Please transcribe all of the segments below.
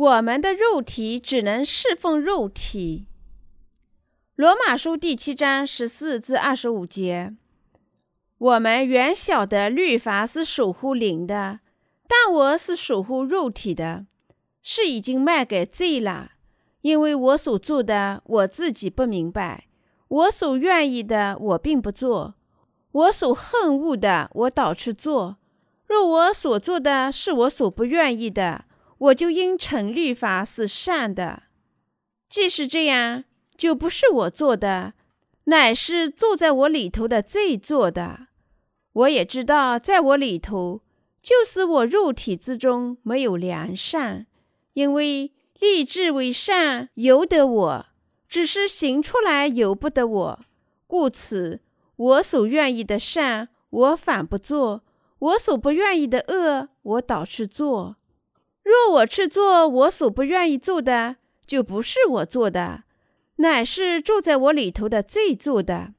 我们的肉体只能侍奉肉体。罗马书第七章十四至二十五节。我们原晓得律法是守护灵的，但我是守护肉体的，是已经卖给罪了。因为我所做的，我自己不明白；我所愿意的，我并不做；我所恨恶的，我倒去做。若我所做的是我所不愿意的，我就应承律法是善的。既是这样，就不是我做的，乃是住在我里头的罪做的。我也知道，在我里头，就是我肉体之中没有良善，因为立志为善由得我，只是行出来由不得我。故此，我所愿意的善，我反不做；我所不愿意的恶，我倒去做。若我去做我所不愿意做的，就不是我做的，乃是住在我里头的罪做的。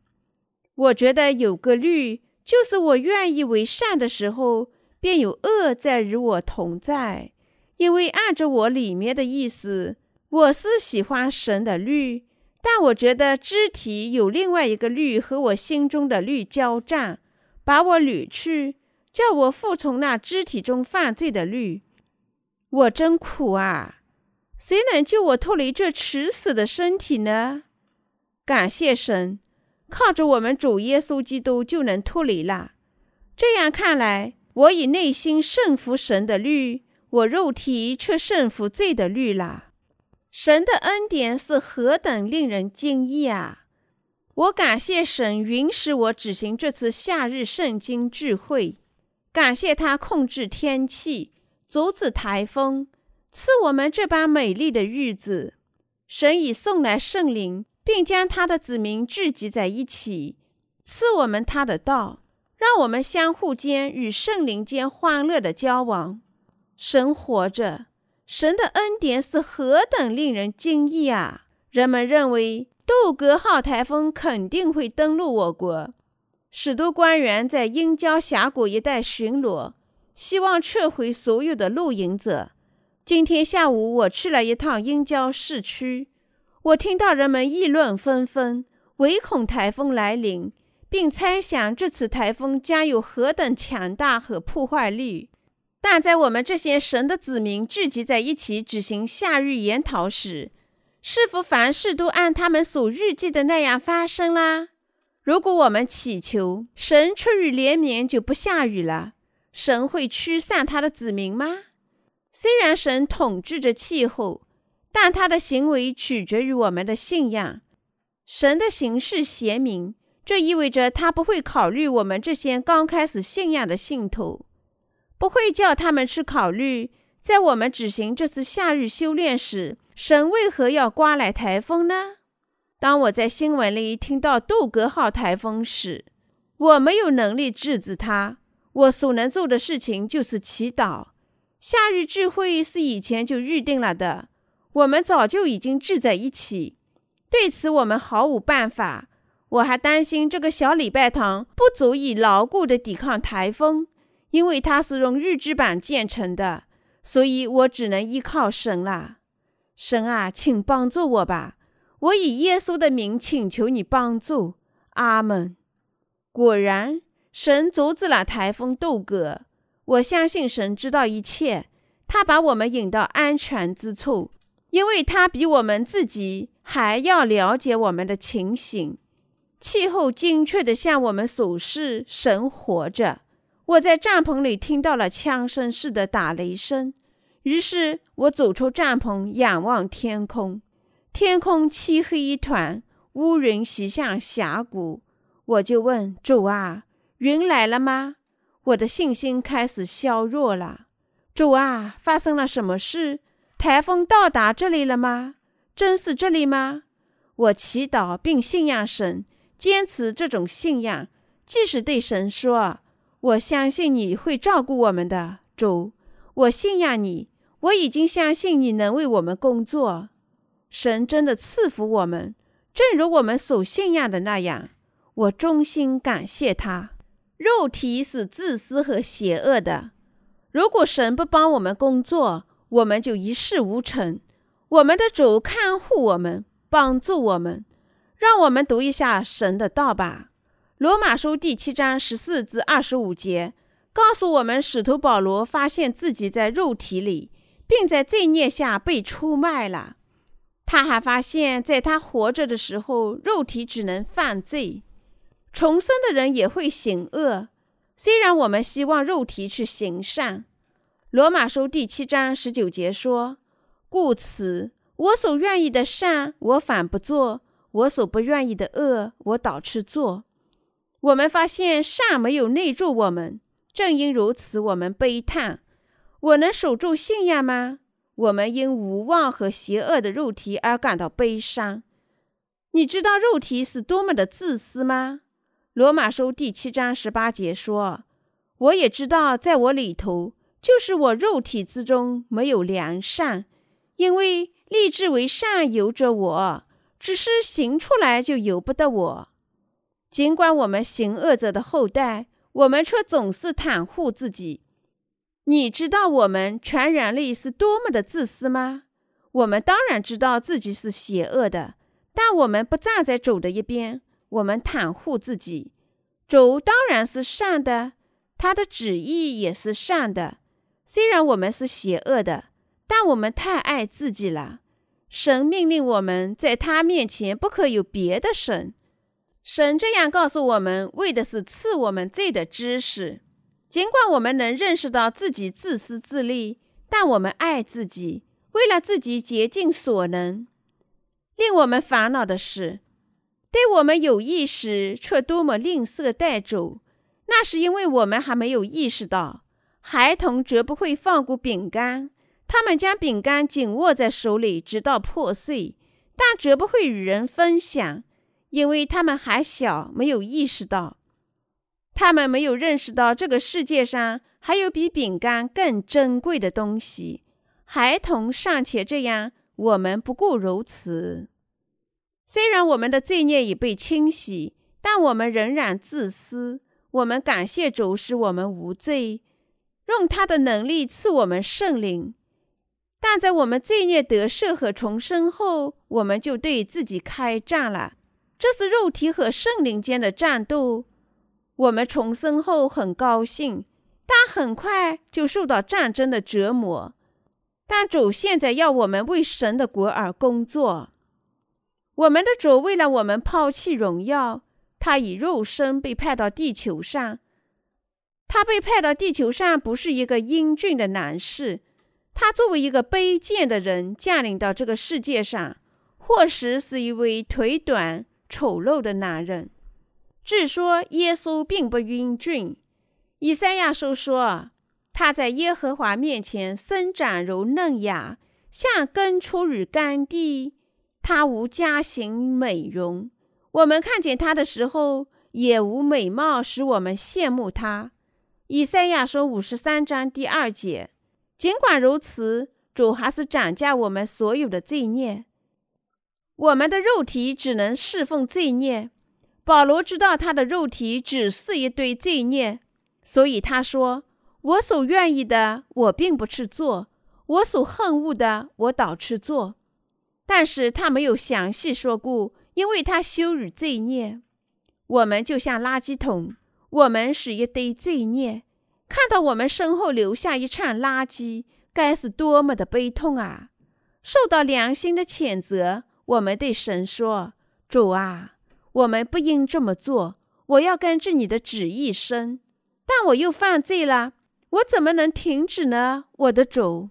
我觉得有个律。就是我愿意为善的时候，便有恶在与我同在。因为按着我里面的意思，我是喜欢神的律，但我觉得肢体有另外一个律和我心中的律交战，把我掳去，叫我服从那肢体中犯罪的律。我真苦啊！谁能救我脱离这迟死的身体呢？感谢神。靠着我们主耶稣基督就能脱离了。这样看来，我以内心顺服神的律，我肉体却顺服罪的律了。神的恩典是何等令人惊异啊！我感谢神允许我举行这次夏日圣经聚会，感谢他控制天气，阻止台风，赐我们这般美丽的日子。神已送来圣灵。并将他的子民聚集在一起，赐我们他的道，让我们相互间与圣灵间欢乐的交往。神活着，神的恩典是何等令人惊异啊！人们认为杜格号台风肯定会登陆我国，许多官员在鹰郊峡谷一带巡逻，希望撤回所有的露营者。今天下午我去了一趟鹰礁市区。我听到人们议论纷纷，唯恐台风来临，并猜想这次台风将有何等强大和破坏力。但在我们这些神的子民聚集在一起举行夏日研讨时，是否凡事都按他们所预计的那样发生啦？如果我们祈求神出于怜悯就不下雨了，神会驱散他的子民吗？虽然神统治着气候。但他的行为取决于我们的信仰。神的形式贤明，这意味着他不会考虑我们这些刚开始信仰的信徒，不会叫他们去考虑，在我们执行这次夏日修炼时，神为何要刮来台风呢？当我在新闻里听到杜格号台风时，我没有能力制止它。我所能做的事情就是祈祷。夏日聚会是以前就预定了的。我们早就已经聚在一起，对此我们毫无办法。我还担心这个小礼拜堂不足以牢固地抵抗台风，因为它是用预制板建成的，所以我只能依靠神了。神啊，请帮助我吧！我以耶稣的名请求你帮助。阿门。果然，神阻止了台风杜格。我相信神知道一切，他把我们引到安全之处。因为他比我们自己还要了解我们的情形，气候精确地向我们所示，神活着。我在帐篷里听到了枪声似的打雷声，于是我走出帐篷，仰望天空，天空漆黑一团，乌云袭向峡谷。我就问主啊，云来了吗？我的信心开始削弱了。主啊，发生了什么事？台风到达这里了吗？真是这里吗？我祈祷并信仰神，坚持这种信仰，即使对神说：“我相信你会照顾我们的，主，我信仰你，我已经相信你能为我们工作。”神真的赐福我们，正如我们所信仰的那样。我衷心感谢他。肉体是自私和邪恶的，如果神不帮我们工作，我们就一事无成。我们的主看护我们，帮助我们。让我们读一下神的道吧，《罗马书》第七章十四至二十五节，告诉我们，使徒保罗发现自己在肉体里，并在罪孽下被出卖了。他还发现，在他活着的时候，肉体只能犯罪。重生的人也会行恶，虽然我们希望肉体去行善。《罗马书》第七章十九节说。故此，我所愿意的善，我反不做；我所不愿意的恶，我倒去做。我们发现善没有内住我们，正因如此，我们悲叹：我能守住信仰吗？我们因无望和邪恶的肉体而感到悲伤。你知道肉体是多么的自私吗？罗马书第七章十八节说：“我也知道，在我里头，就是我肉体之中，没有良善。”因为立志为善由着我，只是行出来就由不得我。尽管我们行恶者的后代，我们却总是袒护自己。你知道我们全人类是多么的自私吗？我们当然知道自己是邪恶的，但我们不站在主的一边，我们袒护自己。主当然是善的，他的旨意也是善的。虽然我们是邪恶的。但我们太爱自己了。神命令我们在他面前不可有别的神。神这样告诉我们，为的是赐我们罪的知识。尽管我们能认识到自己自私自利，但我们爱自己，为了自己竭尽所能。令我们烦恼的是，对我们有益时，却多么吝啬待主。那是因为我们还没有意识到，孩童绝不会放过饼干。他们将饼干紧握在手里，直到破碎，但绝不会与人分享，因为他们还小，没有意识到。他们没有认识到这个世界上还有比饼干更珍贵的东西。孩童尚且这样，我们不过如此。虽然我们的罪孽已被清洗，但我们仍然自私。我们感谢主，使我们无罪，用他的能力赐我们圣灵。但在我们罪孽得赦和重生后，我们就对自己开战了。这是肉体和圣灵间的战斗。我们重生后很高兴，但很快就受到战争的折磨。但主现在要我们为神的国而工作。我们的主为了我们抛弃荣耀，他以肉身被派到地球上。他被派到地球上不是一个英俊的男士。他作为一个卑贱的人降临到这个世界上，或许是一位腿短、丑陋的男人。据说耶稣并不英俊。以赛亚书说，他在耶和华面前生长如嫩芽，像根出于干地。他无佳形美容，我们看见他的时候，也无美貌使我们羡慕他。以赛亚书五十三章第二节。尽管如此，主还是涨价我们所有的罪孽。我们的肉体只能侍奉罪孽。保罗知道他的肉体只是一堆罪孽，所以他说：“我所愿意的，我并不去做；我所恨恶的，我倒去做。”但是他没有详细说过，因为他羞辱罪孽。我们就像垃圾桶，我们是一堆罪孽。看到我们身后留下一串垃圾，该是多么的悲痛啊！受到良心的谴责，我们对神说：“主啊，我们不应这么做。我要根据你的旨意生，但我又犯罪了，我怎么能停止呢？”我的主，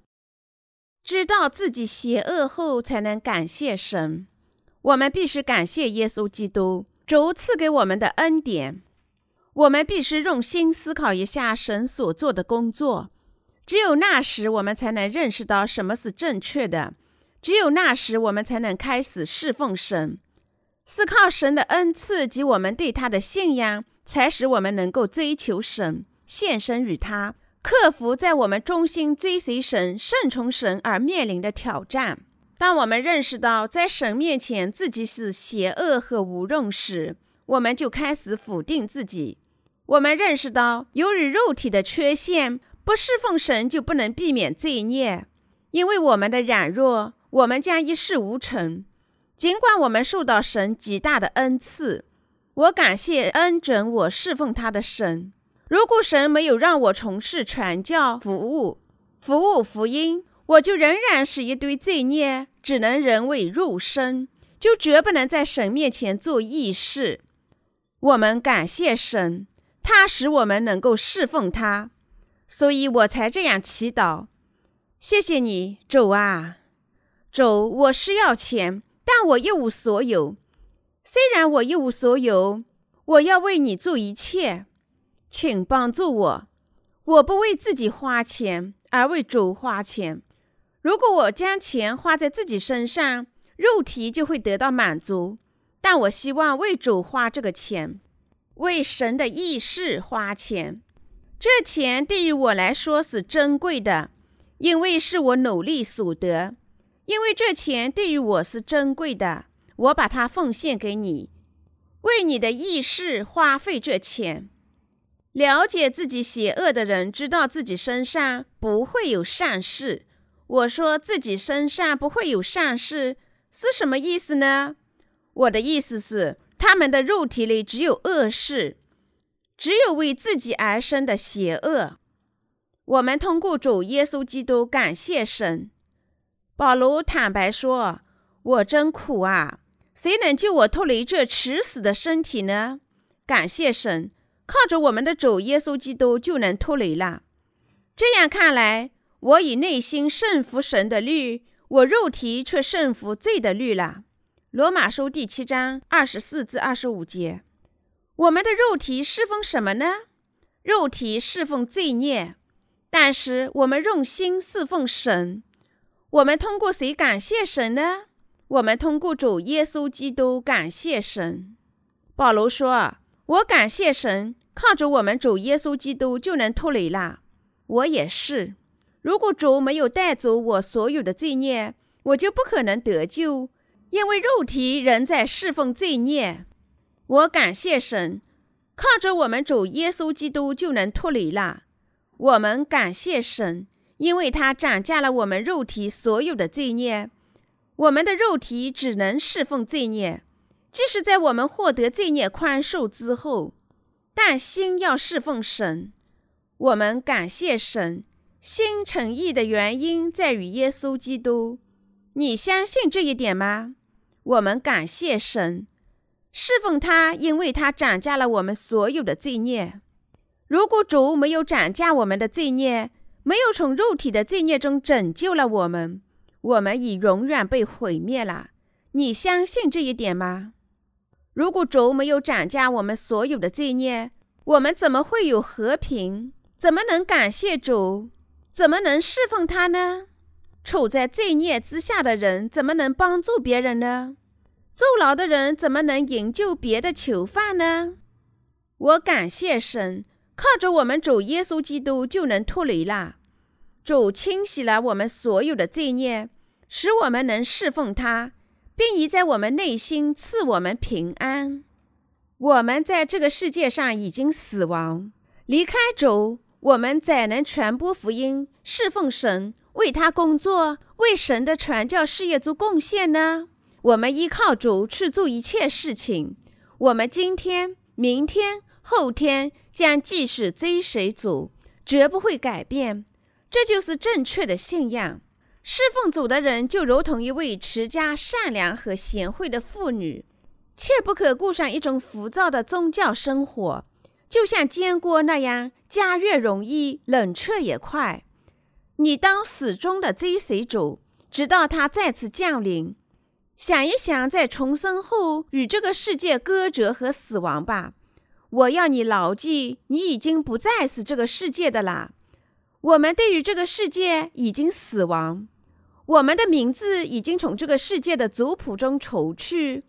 知道自己邪恶后，才能感谢神。我们必须感谢耶稣基督，主赐给我们的恩典。我们必须用心思考一下神所做的工作，只有那时我们才能认识到什么是正确的，只有那时我们才能开始侍奉神。是靠神的恩赐及我们对他的信仰，才使我们能够追求神，献身于他，克服在我们忠心追随神、顺从神而面临的挑战。当我们认识到在神面前自己是邪恶和无用时，我们就开始否定自己。我们认识到，由于肉体的缺陷，不侍奉神就不能避免罪孽。因为我们的软弱，我们将一事无成。尽管我们受到神极大的恩赐，我感谢恩准我侍奉他的神。如果神没有让我从事传教服务、服务福音，我就仍然是一堆罪孽，只能人为肉身，就绝不能在神面前做义事。我们感谢神，他使我们能够侍奉他，所以我才这样祈祷。谢谢你，主啊，主，我是要钱，但我一无所有。虽然我一无所有，我要为你做一切，请帮助我。我不为自己花钱，而为主花钱。如果我将钱花在自己身上，肉体就会得到满足。但我希望为主花这个钱，为神的义事花钱。这钱对于我来说是珍贵的，因为是我努力所得。因为这钱对于我是珍贵的，我把它奉献给你，为你的义事花费这钱。了解自己邪恶的人知道自己身上不会有善事。我说自己身上不会有善事是什么意思呢？我的意思是，他们的肉体里只有恶事，只有为自己而生的邪恶。我们通过主耶稣基督感谢神。保罗坦白说：“我真苦啊！谁能救我脱离这迟死的身体呢？”感谢神，靠着我们的主耶稣基督就能脱离了。这样看来，我以内心顺服神的律，我肉体却顺服罪的律了。罗马书第七章二十四至二十五节，我们的肉体侍奉什么呢？肉体侍奉罪孽，但是我们用心侍奉神。我们通过谁感谢神呢？我们通过主耶稣基督感谢神。保罗说：“我感谢神，靠着我们主耶稣基督就能脱离了。”我也是。如果主没有带走我所有的罪孽，我就不可能得救。因为肉体仍在侍奉罪孽，我感谢神，靠着我们主耶稣基督就能脱离了。我们感谢神，因为他斩价了我们肉体所有的罪孽。我们的肉体只能侍奉罪孽，即使在我们获得罪孽宽恕之后，但心要侍奉神。我们感谢神，心诚意的原因在于耶稣基督。你相信这一点吗？我们感谢神，侍奉他，因为他斩价了我们所有的罪孽。如果主没有斩价我们的罪孽，没有从肉体的罪孽中拯救了我们，我们已永远被毁灭了。你相信这一点吗？如果主没有斩价我们所有的罪孽，我们怎么会有和平？怎么能感谢主？怎么能侍奉他呢？处在罪孽之下的人怎么能帮助别人呢？坐牢的人怎么能营救别的囚犯呢？我感谢神，靠着我们主耶稣基督就能脱离了。主清洗了我们所有的罪孽，使我们能侍奉他，并已在我们内心赐我们平安。我们在这个世界上已经死亡，离开主，我们怎能传播福音、侍奉神？为他工作，为神的传教事业做贡献呢？我们依靠主去做一切事情。我们今天、明天、后天将继续追随主，绝不会改变。这就是正确的信仰。侍奉主的人就如同一位持家、善良和贤惠的妇女，切不可过上一种浮躁的宗教生活，就像煎锅那样，加热容易，冷却也快。你当始终的追随主，直到他再次降临。想一想，在重生后与这个世界隔绝和死亡吧。我要你牢记，你已经不再是这个世界的啦。我们对于这个世界已经死亡，我们的名字已经从这个世界的族谱中除去。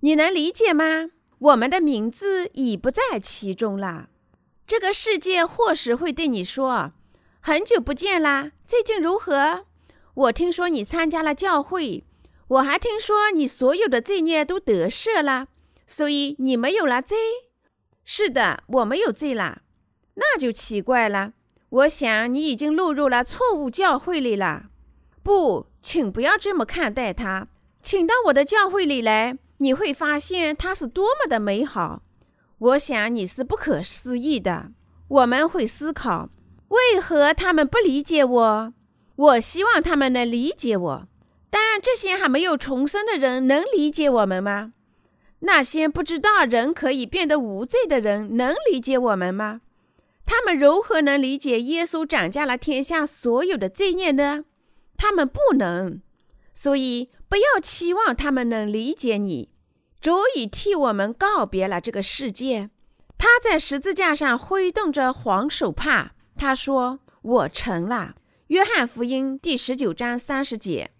你能理解吗？我们的名字已不在其中了。这个世界或许会对你说。很久不见啦，最近如何？我听说你参加了教会，我还听说你所有的罪孽都得赦了，所以你没有了罪。是的，我没有罪了，那就奇怪了。我想你已经落入了错误教会里了。不，请不要这么看待他。请到我的教会里来，你会发现他是多么的美好。我想你是不可思议的。我们会思考，为何他们不理解我？我希望他们能理解我。但这些还没有重生的人能理解我们吗？那些不知道人可以变得无罪的人能理解我们吗？他们如何能理解耶稣涨价了天下所有的罪孽呢？他们不能。所以不要期望他们能理解你。主已替我们告别了这个世界。他在十字架上挥动着黄手帕，他说：“我成了。”约翰福音第十九章三十节。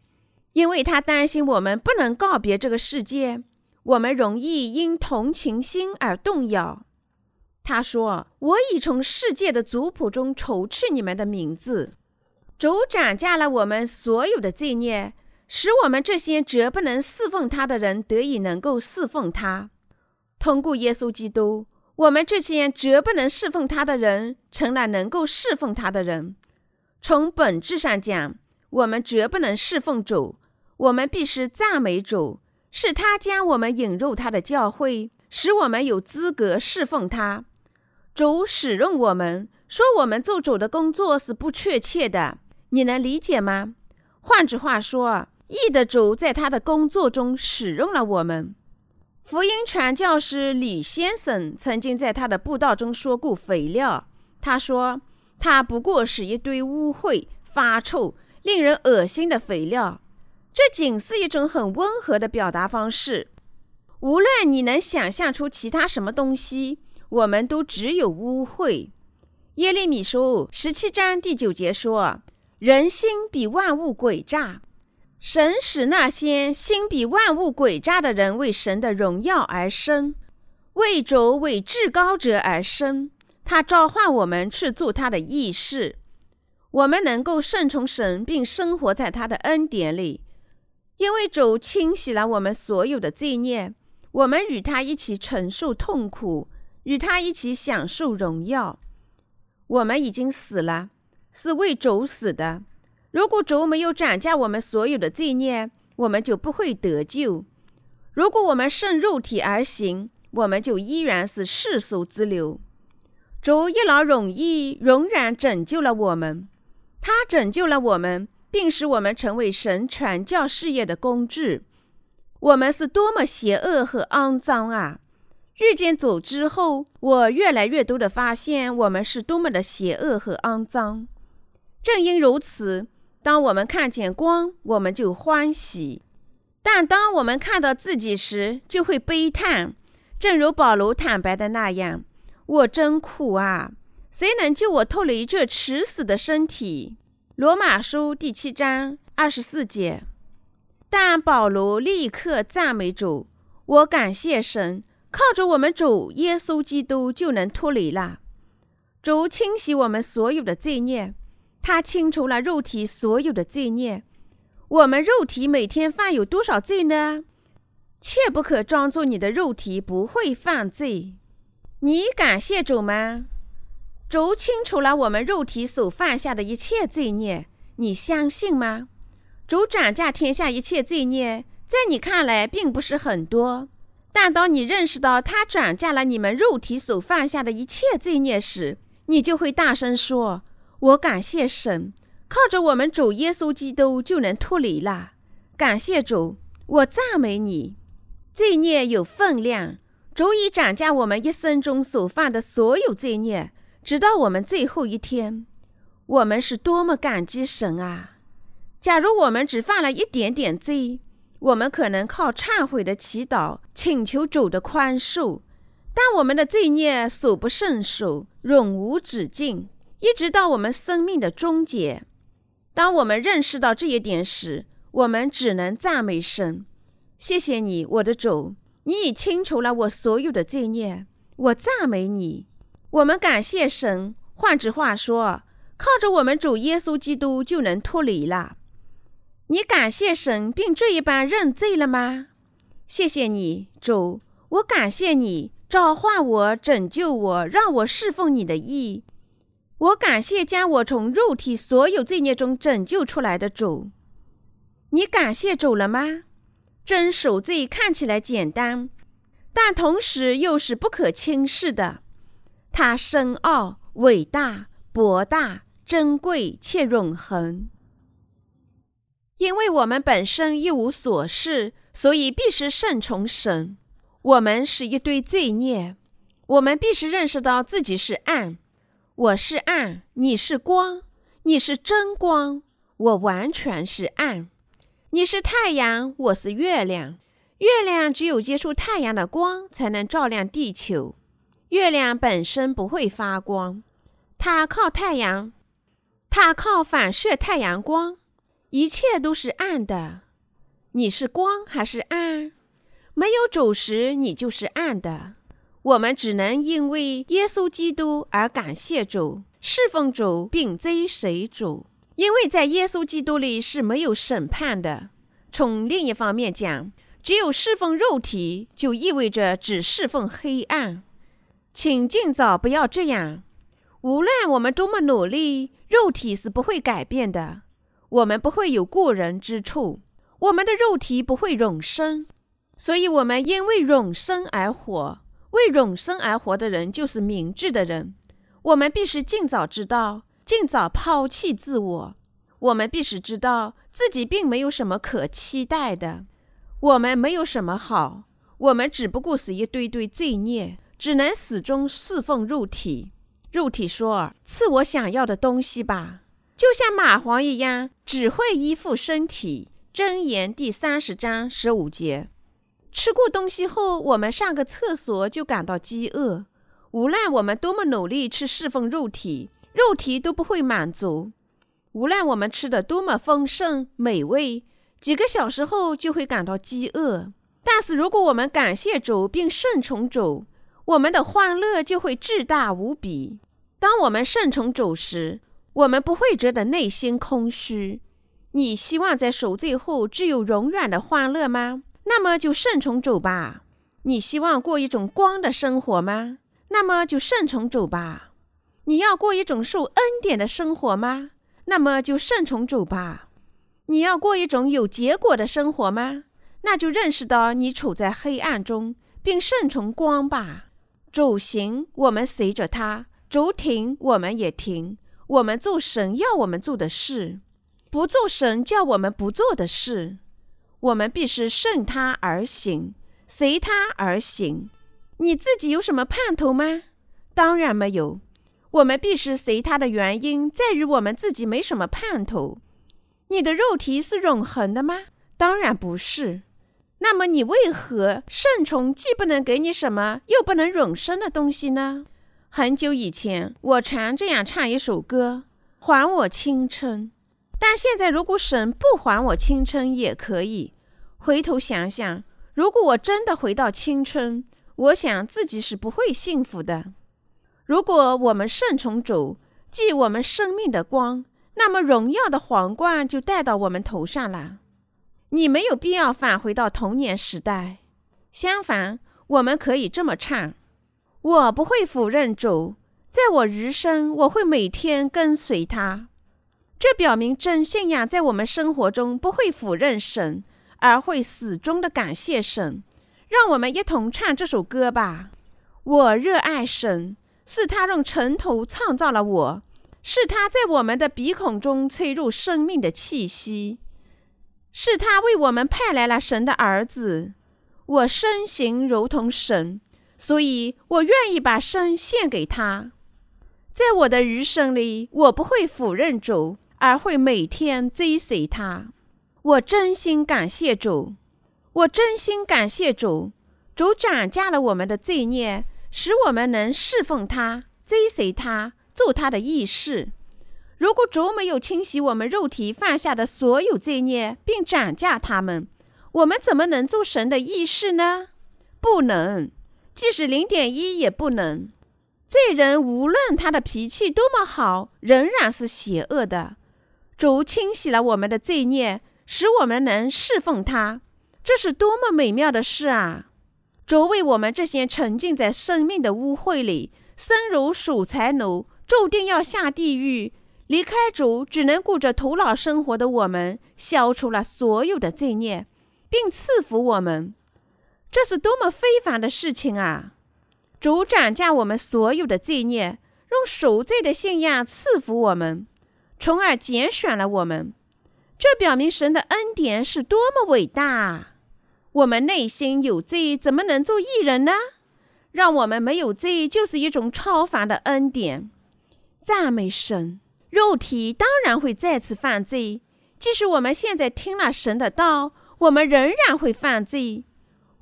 因为他担心我们不能告别这个世界。我们容易因同情心而动摇。他说：“我已从世界的族谱中除去你们的名字。”主涨价了我们所有的罪孽，使我们这些绝不能侍奉他的人得以能够侍奉他。通过耶稣基督，我们这些绝不能侍奉他的人成了能够侍奉他的人。从本质上讲，我们绝不能侍奉主。我们必须赞美主。是他将我们引入他的教会，使我们有资格侍奉他。主使用我们，说我们做主的工作是不确切的，你能理解吗？换句话说，义的主在他的工作中使用了我们。福音传教士李先生曾经在他的布道中说过肥料，他说他不过是一堆污秽、发臭、令人恶心的肥料。这仅是一种很温和的表达方式。无论你能想象出其他什么东西，我们都只有污秽。耶利米书十七章第九节说：“人心比万物诡诈，神使那些心比万物诡诈的人为神的荣耀而生，为主为至高者而生。他召唤我们去做他的义事，我们能够顺从神，并生活在他的恩典里。”因为主清洗了我们所有的罪孽，我们与他一起承受痛苦，与他一起享受荣耀。我们已经死了，是为主死的。如果主没有涨价我们所有的罪孽，我们就不会得救。如果我们顺肉体而行，我们就依然是世俗之流。主一劳永逸，仍然拯救了我们，他拯救了我们。并使我们成为神传教事业的工具。我们是多么邪恶和肮脏啊！遇见主之后，我越来越多地发现我们是多么的邪恶和肮脏。正因如此，当我们看见光，我们就欢喜；但当我们看到自己时，就会悲叹。正如保罗坦白的那样：“我真苦啊！谁能救我脱离这迟死的身体？”罗马书第七章二十四节，但保罗立刻赞美主，我感谢神，靠着我们主耶稣基督就能脱离了。主清洗我们所有的罪孽，他清除了肉体所有的罪孽。我们肉体每天犯有多少罪呢？切不可装作你的肉体不会犯罪。你感谢主吗？主清除了我们肉体所犯下的一切罪孽，你相信吗？主涨价天下一切罪孽，在你看来并不是很多，但当你认识到他转嫁了你们肉体所犯下的一切罪孽时，你就会大声说：“我感谢神，靠着我们主耶稣基督就能脱离了。感谢主，我赞美你。罪孽有分量，足以涨价我们一生中所犯的所有罪孽。”直到我们最后一天，我们是多么感激神啊！假如我们只犯了一点点罪，我们可能靠忏悔的祈祷请求主的宽恕，但我们的罪孽数不胜数，永无止境，一直到我们生命的终结。当我们认识到这一点时，我们只能赞美神。谢谢你，我的主，你已清除了我所有的罪孽，我赞美你。我们感谢神。换句话说，靠着我们主耶稣基督就能脱离了。你感谢神并这一般认罪了吗？谢谢你，主，我感谢你召唤我、拯救我，让我侍奉你的意。我感谢将我从肉体所有罪孽中拯救出来的主。你感谢主了吗？真守罪看起来简单，但同时又是不可轻视的。它深奥、伟大、博大、珍贵且永恒。因为我们本身一无所事，所以必须顺从神。我们是一堆罪孽，我们必须认识到自己是暗。我是暗，你是光，你是真光，我完全是暗。你是太阳，我是月亮。月亮只有接触太阳的光，才能照亮地球。月亮本身不会发光，它靠太阳，它靠反射太阳光。一切都是暗的。你是光还是暗？没有主时，你就是暗的。我们只能因为耶稣基督而感谢主，侍奉主，并追随主。因为在耶稣基督里是没有审判的。从另一方面讲，只有侍奉肉体，就意味着只侍奉黑暗。请尽早不要这样。无论我们多么努力，肉体是不会改变的。我们不会有过人之处，我们的肉体不会永生。所以，我们因为永生而活。为永生而活的人，就是明智的人。我们必须尽早知道。尽早抛弃自我。我们必须知道自己并没有什么可期待的。我们没有什么好。我们只不过是一堆堆罪孽，只能始终侍奉肉体。肉体说：“赐我想要的东西吧。”就像蚂蟥一样，只会依附身体。箴言第三十章十五节。吃过东西后，我们上个厕所就感到饥饿。无论我们多么努力去侍奉肉体。肉体都不会满足，无论我们吃的多么丰盛美味，几个小时后就会感到饥饿。但是，如果我们感谢主并顺从主，我们的欢乐就会至大无比。当我们顺从主时，我们不会觉得内心空虚。你希望在赎罪后只有永远的欢乐吗？那么就顺从主吧。你希望过一种光的生活吗？那么就顺从主吧。你要过一种受恩典的生活吗？那么就顺从主吧。你要过一种有结果的生活吗？那就认识到你处在黑暗中，并顺从光吧。主行，我们随着他；主停，我们也停。我们做神要我们做的事，不做神叫我们不做的事。我们必须顺他而行，随他而行。你自己有什么盼头吗？当然没有。我们必须随他的原因，在于我们自己没什么盼头。你的肉体是永恒的吗？当然不是。那么你为何顺从既不能给你什么，又不能永生的东西呢？很久以前，我常这样唱一首歌：“还我青春。”但现在，如果神不还我青春也可以。回头想想，如果我真的回到青春，我想自己是不会幸福的。如果我们顺从主，即我们生命的光，那么荣耀的皇冠就戴到我们头上了。你没有必要返回到童年时代。相反，我们可以这么唱：我不会否认主，在我余生，我会每天跟随他。这表明真信仰在我们生活中不会否认神，而会始终的感谢神。让我们一同唱这首歌吧。我热爱神。是他用尘土创造了我，是他在我们的鼻孔中吹入生命的气息，是他为我们派来了神的儿子。我身形如同神，所以我愿意把身献给他。在我的余生里，我不会否认主，而会每天追随他。我真心感谢主，我真心感谢主，主涨价了我们的罪孽。使我们能侍奉他、追随他、做他的义士。如果主没有清洗我们肉体犯下的所有罪孽，并涨价他们，我们怎么能做神的义士呢？不能，即使零点一也不能。罪人无论他的脾气多么好，仍然是邪恶的。主清洗了我们的罪孽，使我们能侍奉他，这是多么美妙的事啊！主为我们这些沉浸在生命的污秽里、生如鼠财奴、注定要下地狱、离开主只能顾着头脑生活的我们，消除了所有的罪孽，并赐福我们。这是多么非凡的事情啊！主斩价我们所有的罪孽，用赎罪的信仰赐福我们，从而拣选了我们。这表明神的恩典是多么伟大啊！我们内心有罪，怎么能做义人呢？让我们没有罪，就是一种超凡的恩典。赞美神！肉体当然会再次犯罪，即使我们现在听了神的道，我们仍然会犯罪。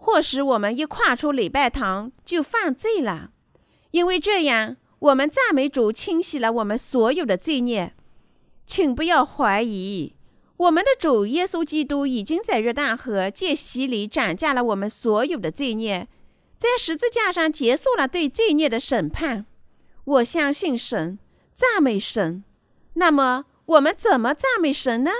或使我们一跨出礼拜堂就犯罪了，因为这样，我们赞美主清洗了我们所有的罪孽。请不要怀疑，我们的主耶稣基督已经在约旦河借洗礼斩下了我们所有的罪孽，在十字架上结束了对罪孽的审判。我相信神，赞美神。那么，我们怎么赞美神呢？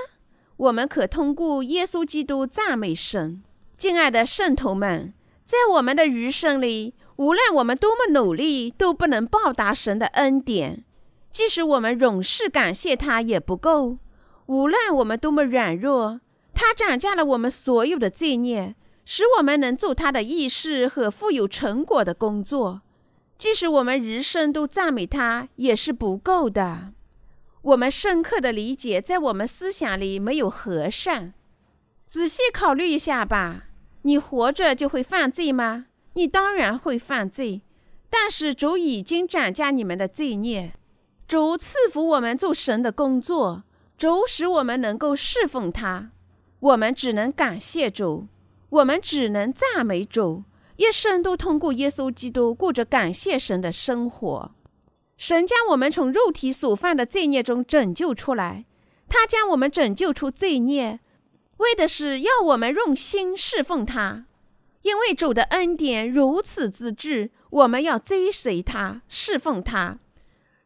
我们可通过耶稣基督赞美神。敬爱的圣徒们，在我们的余生里，无论我们多么努力，都不能报答神的恩典。即使我们永世感谢他，也不够。无论我们多么软弱，他斩价了我们所有的罪孽，使我们能做他的意识和富有成果的工作。即使我们余生都赞美他，也是不够的。我们深刻的理解，在我们思想里没有和善。仔细考虑一下吧，你活着就会犯罪吗？你当然会犯罪，但是主已经斩价你们的罪孽，主赐福我们做神的工作，主使我们能够侍奉他，我们只能感谢主，我们只能赞美主，一生都通过耶稣基督过着感谢神的生活。神将我们从肉体所犯的罪孽中拯救出来，他将我们拯救出罪孽。为的是要我们用心侍奉他，因为主的恩典如此之巨，我们要追随他，侍奉他。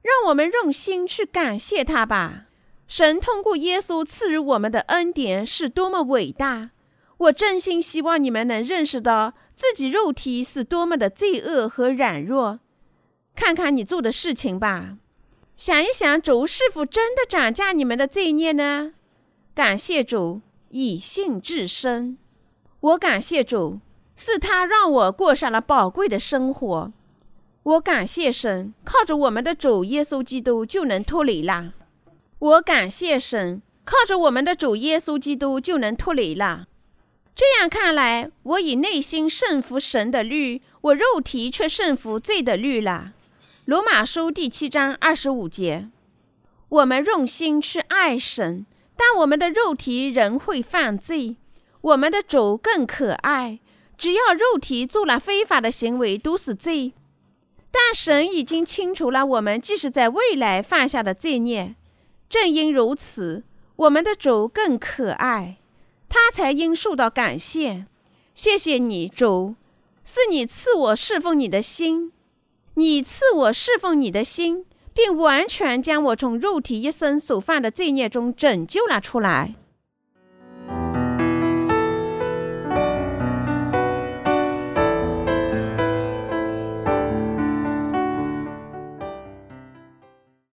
让我们用心去感谢他吧。神通过耶稣赐予我们的恩典是多么伟大！我真心希望你们能认识到自己肉体是多么的罪恶和软弱。看看你做的事情吧，想一想，主是否真的涨价你们的罪孽呢？感谢主。以信至深，我感谢主，是他让我过上了宝贵的生活。我感谢神，靠着我们的主耶稣基督就能脱离了。我感谢神，靠着我们的主耶稣基督就能脱离了。这样看来，我以内心顺服神的律，我肉体却顺服罪的律了。罗马书第七章二十五节，我们用心去爱神。但我们的肉体仍会犯罪，我们的主更可爱。只要肉体做了非法的行为，都是罪。但神已经清除了我们即使在未来犯下的罪孽。正因如此，我们的主更可爱，他才应受到感谢。谢谢你，主，是你赐我侍奉你的心，你赐我侍奉你的心。并完全将我从肉体一生所犯的罪孽中拯救了出来。